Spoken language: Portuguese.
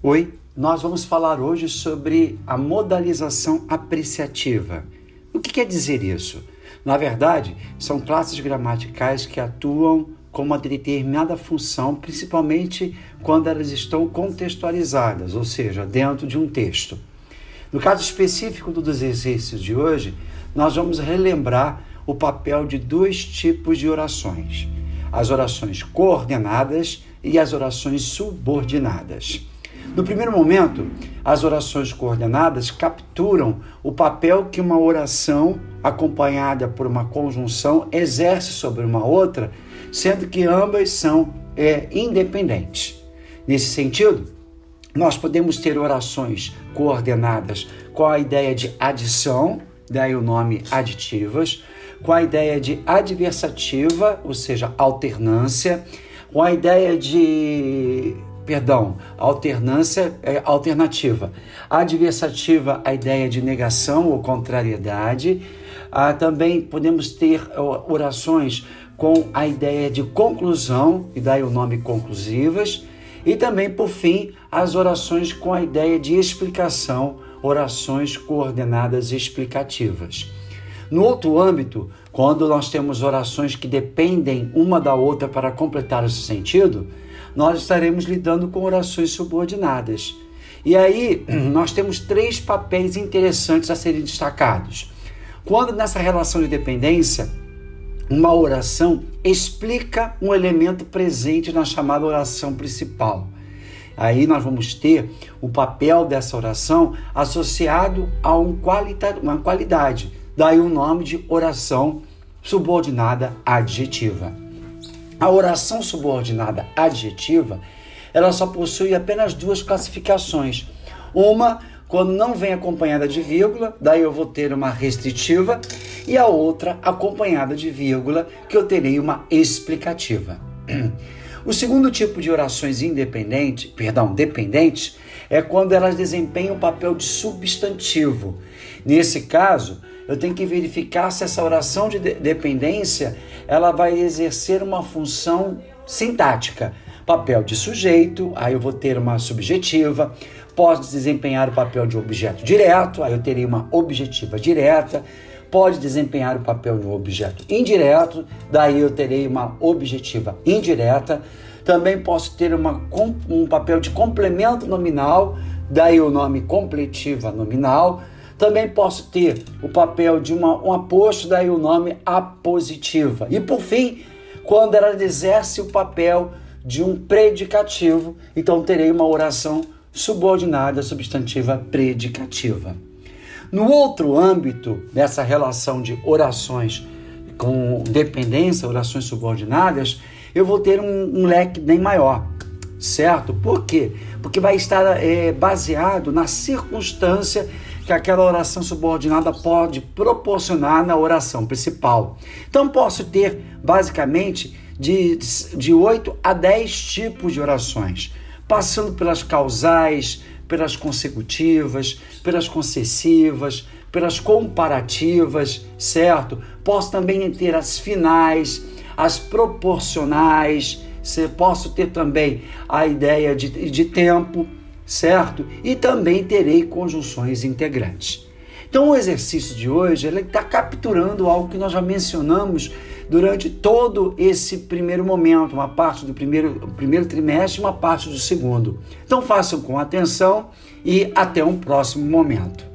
Oi, nós vamos falar hoje sobre a modalização apreciativa. O que quer dizer isso? Na verdade, são classes gramaticais que atuam com uma determinada função, principalmente quando elas estão contextualizadas, ou seja, dentro de um texto. No caso específico dos exercícios de hoje, nós vamos relembrar o papel de dois tipos de orações: as orações coordenadas e as orações subordinadas. No primeiro momento, as orações coordenadas capturam o papel que uma oração acompanhada por uma conjunção exerce sobre uma outra, sendo que ambas são é, independentes. Nesse sentido, nós podemos ter orações coordenadas com a ideia de adição, daí o nome aditivas, com a ideia de adversativa, ou seja, alternância, com a ideia de perdão, alternância é alternativa. Adversativa, a ideia de negação ou contrariedade. Ah, também podemos ter orações com a ideia de conclusão, e daí o nome conclusivas. E também, por fim, as orações com a ideia de explicação, orações coordenadas explicativas. No outro âmbito, quando nós temos orações que dependem uma da outra para completar esse sentido, nós estaremos lidando com orações subordinadas. E aí nós temos três papéis interessantes a serem destacados. Quando nessa relação de dependência, uma oração explica um elemento presente na chamada oração principal. Aí nós vamos ter o papel dessa oração associado a um qualita uma qualidade. Daí o nome de oração subordinada adjetiva. A oração subordinada adjetiva, ela só possui apenas duas classificações. Uma quando não vem acompanhada de vírgula, daí eu vou ter uma restritiva, e a outra acompanhada de vírgula, que eu terei uma explicativa. O segundo tipo de orações independentes, perdão, dependentes, é quando elas desempenham o papel de substantivo. Nesse caso, eu tenho que verificar se essa oração de dependência ela vai exercer uma função sintática. Papel de sujeito, aí eu vou ter uma subjetiva, pode desempenhar o papel de objeto direto, aí eu terei uma objetiva direta, pode desempenhar o papel de um objeto indireto, daí eu terei uma objetiva indireta. Também posso ter uma, um papel de complemento nominal, daí o nome completiva nominal também posso ter o papel de uma, um aposto, daí o nome apositiva. E por fim, quando ela exerce o papel de um predicativo, então terei uma oração subordinada substantiva predicativa. No outro âmbito dessa relação de orações com dependência, orações subordinadas, eu vou ter um, um leque bem maior, certo? Por quê? Porque vai estar é, baseado na circunstância que aquela oração subordinada pode proporcionar na oração principal. Então, posso ter basicamente de, de 8 a 10 tipos de orações, passando pelas causais, pelas consecutivas, pelas concessivas, pelas comparativas, certo? Posso também ter as finais, as proporcionais, posso ter também a ideia de, de tempo, certo? E também terei conjunções integrantes. Então, o exercício de hoje ele está capturando algo que nós já mencionamos durante todo esse primeiro momento, uma parte do primeiro, primeiro trimestre uma parte do segundo. Então, façam com atenção e até um próximo momento.